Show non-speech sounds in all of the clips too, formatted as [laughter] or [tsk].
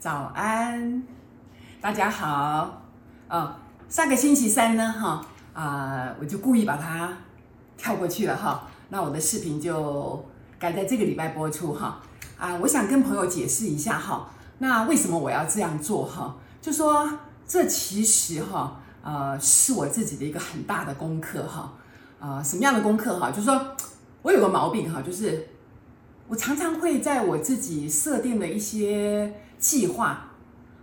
早安，大家好。哦，上个星期三呢，哈啊，我就故意把它跳过去了哈。那我的视频就改在这个礼拜播出哈。啊，我想跟朋友解释一下哈。那为什么我要这样做哈？就说这其实哈，呃，是我自己的一个很大的功课哈。啊，什么样的功课哈？就是说我有个毛病哈，就是我常常会在我自己设定的一些。计划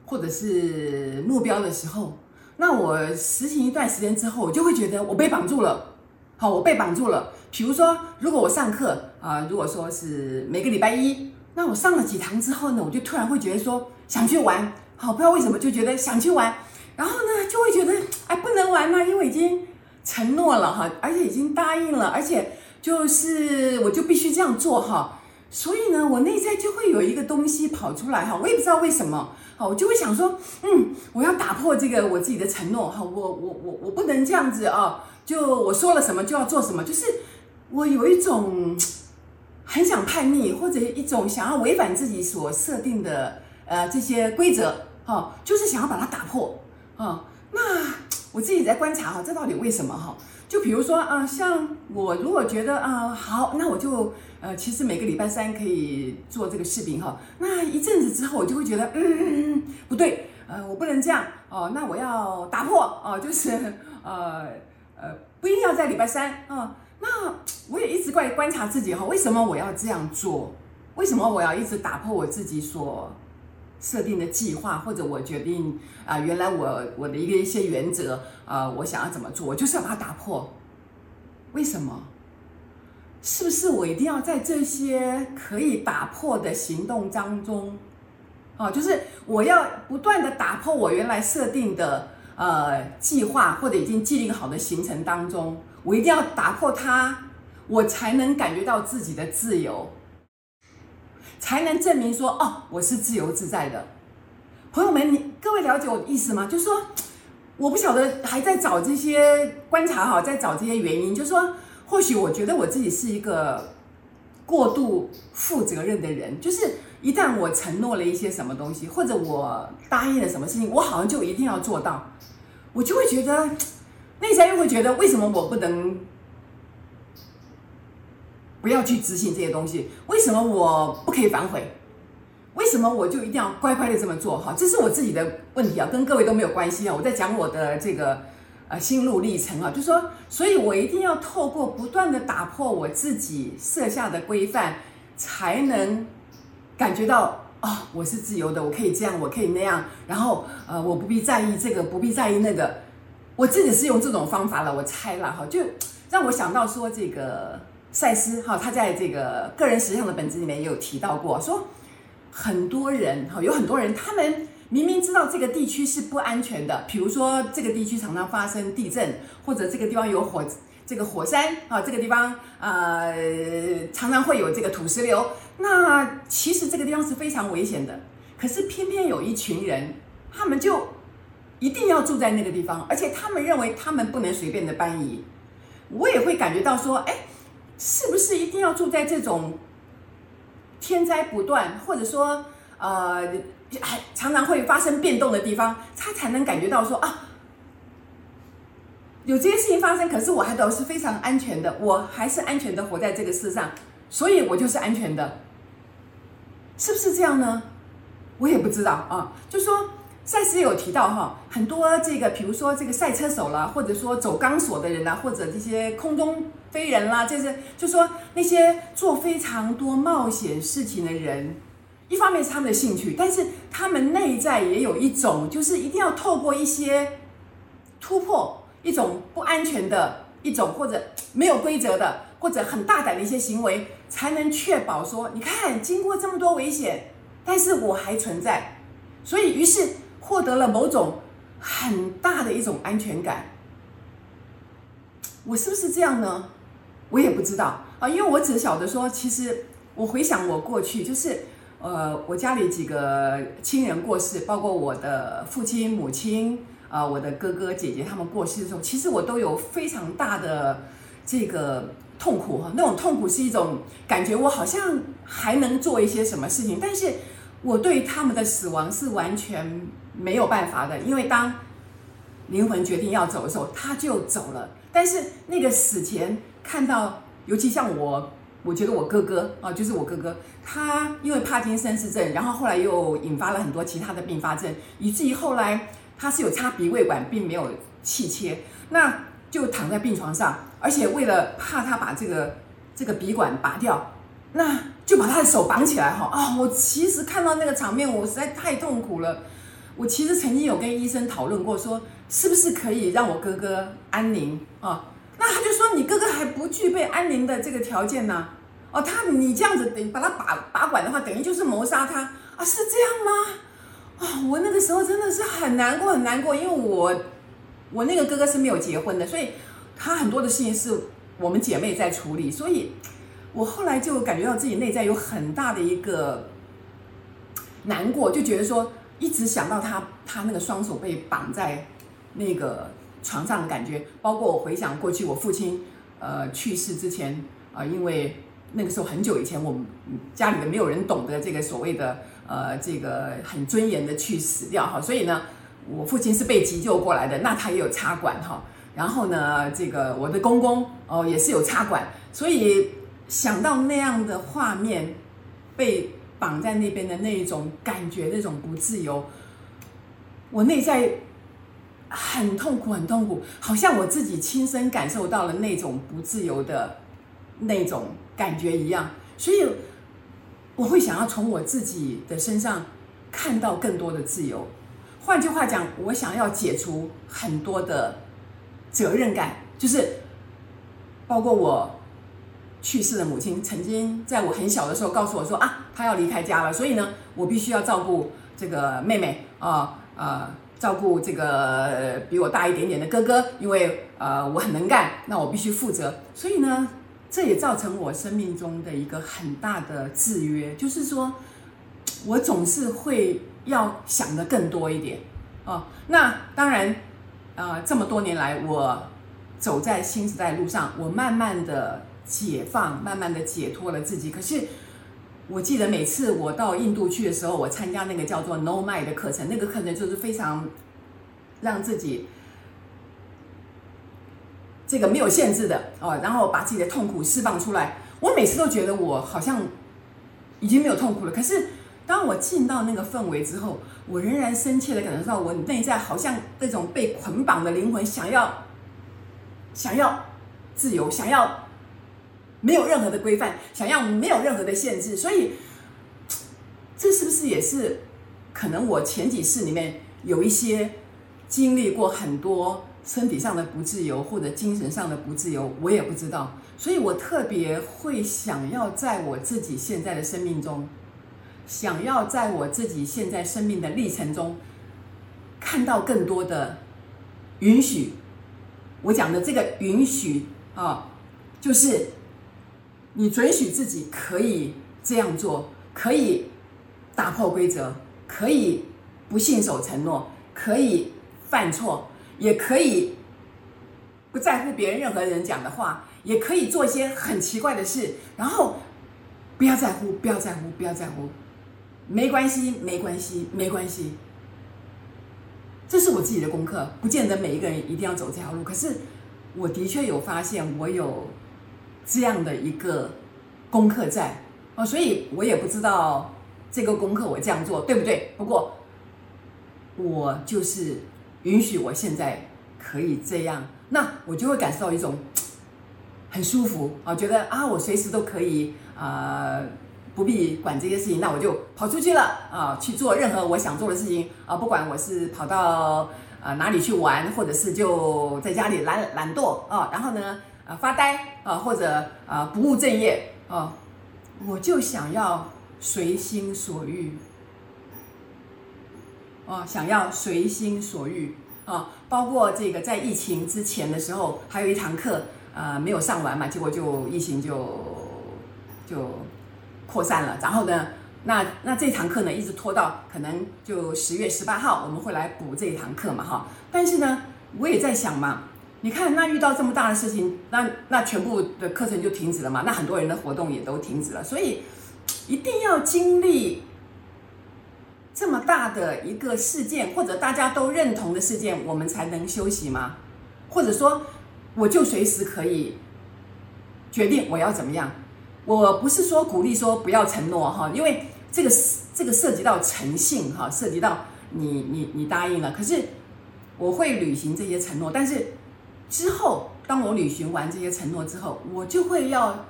或者是目标的时候，那我实行一段时间之后，我就会觉得我被绑住了。好，我被绑住了。比如说，如果我上课啊、如果说是每个礼拜一，那我上了几堂之后呢，我就突然会觉得说想去玩。好，不知道为什么就觉得想去玩，然后呢就会觉得哎不能玩了，因为已经承诺了哈，而且已经答应了，而且就是我就必须这样做哈。所以呢，我内在就会有一个东西跑出来哈，我也不知道为什么，好，我就会想说，嗯，我要打破这个我自己的承诺哈，我我我我不能这样子啊，就我说了什么就要做什么，就是我有一种很想叛逆，或者一种想要违反自己所设定的呃这些规则哈，就是想要把它打破啊。那我自己在观察哈，这到底为什么哈？就比如说啊，像我如果觉得啊好，那我就呃，其实每个礼拜三可以做这个视频哈。那一阵子之后，我就会觉得嗯嗯嗯不对，呃，我不能这样哦。那我要打破哦，就是呃呃，不一定要在礼拜三啊。那我也一直怪观察自己哈，为什么我要这样做？为什么我要一直打破我自己所设定的计划，或者我决定啊、原来我我的一个一些原则啊、我想要怎么做，我就是要把它打破。为什么？是不是我一定要在这些可以打破的行动当中，啊，就是我要不断的打破我原来设定的呃计划或者已经既定好的行程当中，我一定要打破它，我才能感觉到自己的自由。才能证明说哦，我是自由自在的。朋友们，你各位了解我的意思吗？就是说，我不晓得还在找这些观察哈，在找这些原因。就是说，或许我觉得我自己是一个过度负责任的人，就是一旦我承诺了一些什么东西，或者我答应了什么事情，我好像就一定要做到，我就会觉得内在又会觉得，为什么我不能？不要去执行这些东西，为什么我不可以反悔？为什么我就一定要乖乖的这么做？哈，这是我自己的问题啊，跟各位都没有关系啊。我在讲我的这个呃心路历程啊，就说，所以我一定要透过不断的打破我自己设下的规范，才能感觉到啊、哦，我是自由的，我可以这样，我可以那样，然后呃，我不必在意这个，不必在意那个。我自己是用这种方法了，我猜了哈，就让我想到说这个。赛斯哈，他在这个个人实相的本质里面也有提到过，说很多人哈，有很多人，他们明明知道这个地区是不安全的，比如说这个地区常常发生地震，或者这个地方有火，这个火山啊，这个地方呃常常会有这个土石流，那其实这个地方是非常危险的，可是偏偏有一群人，他们就一定要住在那个地方，而且他们认为他们不能随便的搬移，我也会感觉到说，哎。是不是一定要住在这种天灾不断，或者说呃还常常会发生变动的地方，他才能感觉到说啊，有这些事情发生，可是我还都是非常安全的，我还是安全的活在这个世上，所以我就是安全的，是不是这样呢？我也不知道啊，就说。赛斯有提到哈，很多这个，比如说这个赛车手啦，或者说走钢索的人啦，或者这些空中飞人啦，就是就说那些做非常多冒险事情的人，一方面是他们的兴趣，但是他们内在也有一种，就是一定要透过一些突破，一种不安全的一种，或者没有规则的，或者很大胆的一些行为，才能确保说，你看经过这么多危险，但是我还存在，所以于是。获得了某种很大的一种安全感，我是不是这样呢？我也不知道啊，因为我只晓得说，其实我回想我过去，就是呃，我家里几个亲人过世，包括我的父亲、母亲啊，我的哥哥姐姐他们过世的时候，其实我都有非常大的这个痛苦哈。那种痛苦是一种感觉，我好像还能做一些什么事情，但是我对他们的死亡是完全没有办法的，因为当灵魂决定要走的时候，他就走了。但是那个死前看到，尤其像我，我觉得我哥哥啊，就是我哥哥，他因为帕金森氏症，然后后来又引发了很多其他的并发症，以至于后来他是有插鼻胃管，并没有气切，那就躺在病床上，而且为了怕他把这个这个鼻管拔掉，那就把他的手绑起来哈啊！我其实看到那个场面，我实在太痛苦了。我其实曾经有跟医生讨论过，说是不是可以让我哥哥安宁啊？那他就说，你哥哥还不具备安宁的这个条件呢。哦，他你这样子等把他拔拔管的话，等于就是谋杀他啊？是这样吗？啊，我那个时候真的是很难过很难过，因为我我那个哥哥是没有结婚的，所以他很多的事情是我们姐妹在处理，所以我后来就感觉到自己内在有很大的一个难过，就觉得说。一直想到他，他那个双手被绑在那个床上的感觉，包括我回想过去我父亲呃去世之前啊、呃，因为那个时候很久以前，我们家里的没有人懂得这个所谓的呃这个很尊严的去死掉哈，所以呢，我父亲是被急救过来的，那他也有插管哈，然后呢，这个我的公公哦、也是有插管，所以想到那样的画面被。绑在那边的那一种感觉，那种不自由，我内在很痛苦，很痛苦，好像我自己亲身感受到了那种不自由的那种感觉一样，所以我会想要从我自己的身上看到更多的自由。换句话讲，我想要解除很多的责任感，就是包括我。去世的母亲曾经在我很小的时候告诉我说啊，她要离开家了，所以呢，我必须要照顾这个妹妹啊，呃，照顾这个比我大一点点的哥哥，因为呃我很能干，那我必须负责。所以呢，这也造成我生命中的一个很大的制约，就是说我总是会要想的更多一点哦。那当然，呃，这么多年来，我走在新时代路上，我慢慢的。解放，慢慢的解脱了自己。可是，我记得每次我到印度去的时候，我参加那个叫做 No Mind 的课程，那个课程就是非常让自己这个没有限制的哦，然后把自己的痛苦释放出来。我每次都觉得我好像已经没有痛苦了。可是，当我进到那个氛围之后，我仍然深切的感受到我内在好像那种被捆绑的灵魂，想要想要自由，想要。没有任何的规范，想要没有任何的限制，所以这是不是也是可能我前几世里面有一些经历过很多身体上的不自由或者精神上的不自由，我也不知道，所以我特别会想要在我自己现在的生命中，想要在我自己现在生命的历程中看到更多的允许。我讲的这个允许啊，就是。你准许自己可以这样做，可以打破规则，可以不信守承诺，可以犯错，也可以不在乎别人任何人讲的话，也可以做一些很奇怪的事，然后不要在乎，不要在乎，不要在乎，没关系，没关系，没关系。这是我自己的功课，不见得每一个人一定要走这条路，可是我的确有发现，我有。这样的一个功课在哦，所以我也不知道这个功课我这样做对不对。不过我就是允许我现在可以这样，那我就会感受到一种 [tsk] 很舒服啊，觉得啊，我随时都可以啊，不必管这些事情，那我就跑出去了啊，去做任何我想做的事情啊，不管我是跑到啊哪里去玩，或者是就在家里懒懒惰啊，然后呢。啊，发呆啊，或者啊不务正业啊，我就想要随心所欲啊，想要随心所欲啊，包括这个在疫情之前的时候，还有一堂课啊没有上完嘛，结果就疫情就就扩散了，然后呢，那那这堂课呢一直拖到可能就十月十八号我们会来补这一堂课嘛哈，但是呢，我也在想嘛。你看，那遇到这么大的事情，那那全部的课程就停止了嘛？那很多人的活动也都停止了。所以，一定要经历这么大的一个事件，或者大家都认同的事件，我们才能休息吗？或者说，我就随时可以决定我要怎么样？我不是说鼓励说不要承诺哈，因为这个这个涉及到诚信哈，涉及到你你你答应了，可是我会履行这些承诺，但是之后当我履行完这些承诺之后，我就会要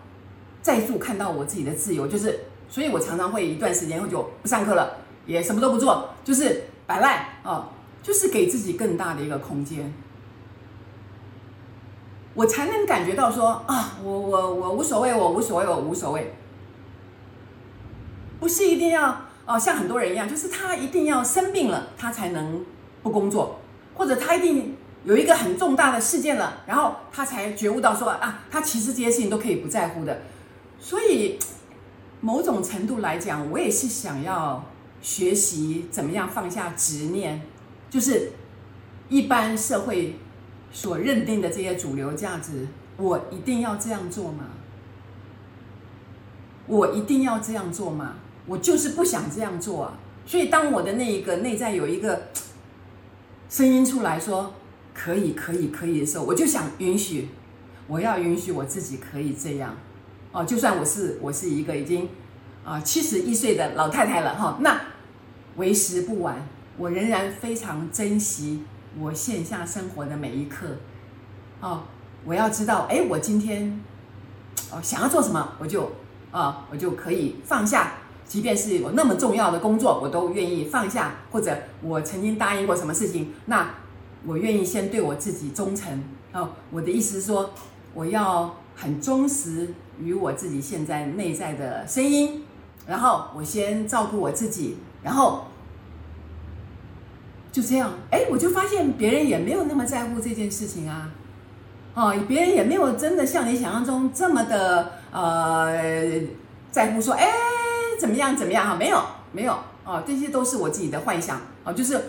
再度看到我自己的自由，就是，所以我常常会一段时间后就不上课了。也什么都不做，就是摆烂啊，就是给自己更大的一个空间，我才能感觉到说啊，我我我无所谓，我无所谓，我无所谓，不是一定要哦，像很多人一样，就是他一定要生病了，他才能不工作，或者他一定有一个很重大的事件了，然后他才觉悟到说啊，他其实这些事情都可以不在乎的，所以某种程度来讲，我也是想要。学习怎么样放下执念，就是一般社会所认定的这些主流价值，我一定要这样做吗？我一定要这样做吗？我就是不想这样做啊！所以当我的那一个内在有一个声音出来说可以、可以、可以的时候，我就想允许，我要允许我自己可以这样哦。就算我是我是一个已经。啊，七十一岁的老太太了哈，那为时不晚，我仍然非常珍惜我线下生活的每一刻。哦，我要知道，哎，我今天哦想要做什么，我就啊，我就可以放下，即便是我那么重要的工作，我都愿意放下。或者我曾经答应过什么事情，那我愿意先对我自己忠诚。哦，我的意思是说，我要很忠实于我自己现在内在的声音。然后我先照顾我自己，然后就这样，哎，我就发现别人也没有那么在乎这件事情啊，哦，别人也没有真的像你想象中这么的呃在乎说，哎，怎么样怎么样哈，没有没有哦，这些都是我自己的幻想哦，就是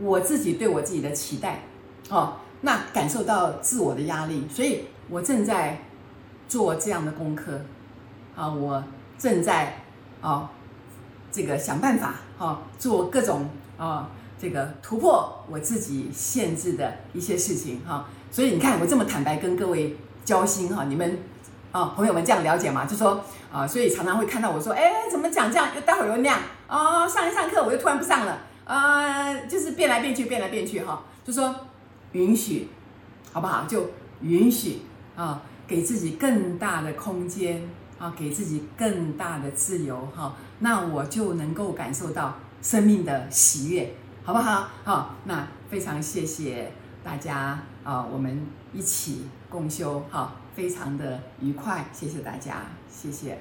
我自己对我自己的期待哦，那感受到自我的压力，所以我正在做这样的功课啊，我正在。哦，这个想办法，哈、哦，做各种啊、这个突破我自己限制的一些事情，哈、所以你看，我这么坦白跟各位交心，哈、你们啊、朋友们这样了解吗？就说啊、所以常常会看到我说，哎，怎么讲这样，又待会儿又那样，啊、哦，上一上课我又突然不上了，呃，就是变来变去，变来变去，哈、就说允许，好不好？就允许啊、给自己更大的空间。啊，给自己更大的自由哈，那我就能够感受到生命的喜悦，好不好？好，那非常谢谢大家啊，我们一起共修哈，非常的愉快，谢谢大家，谢谢。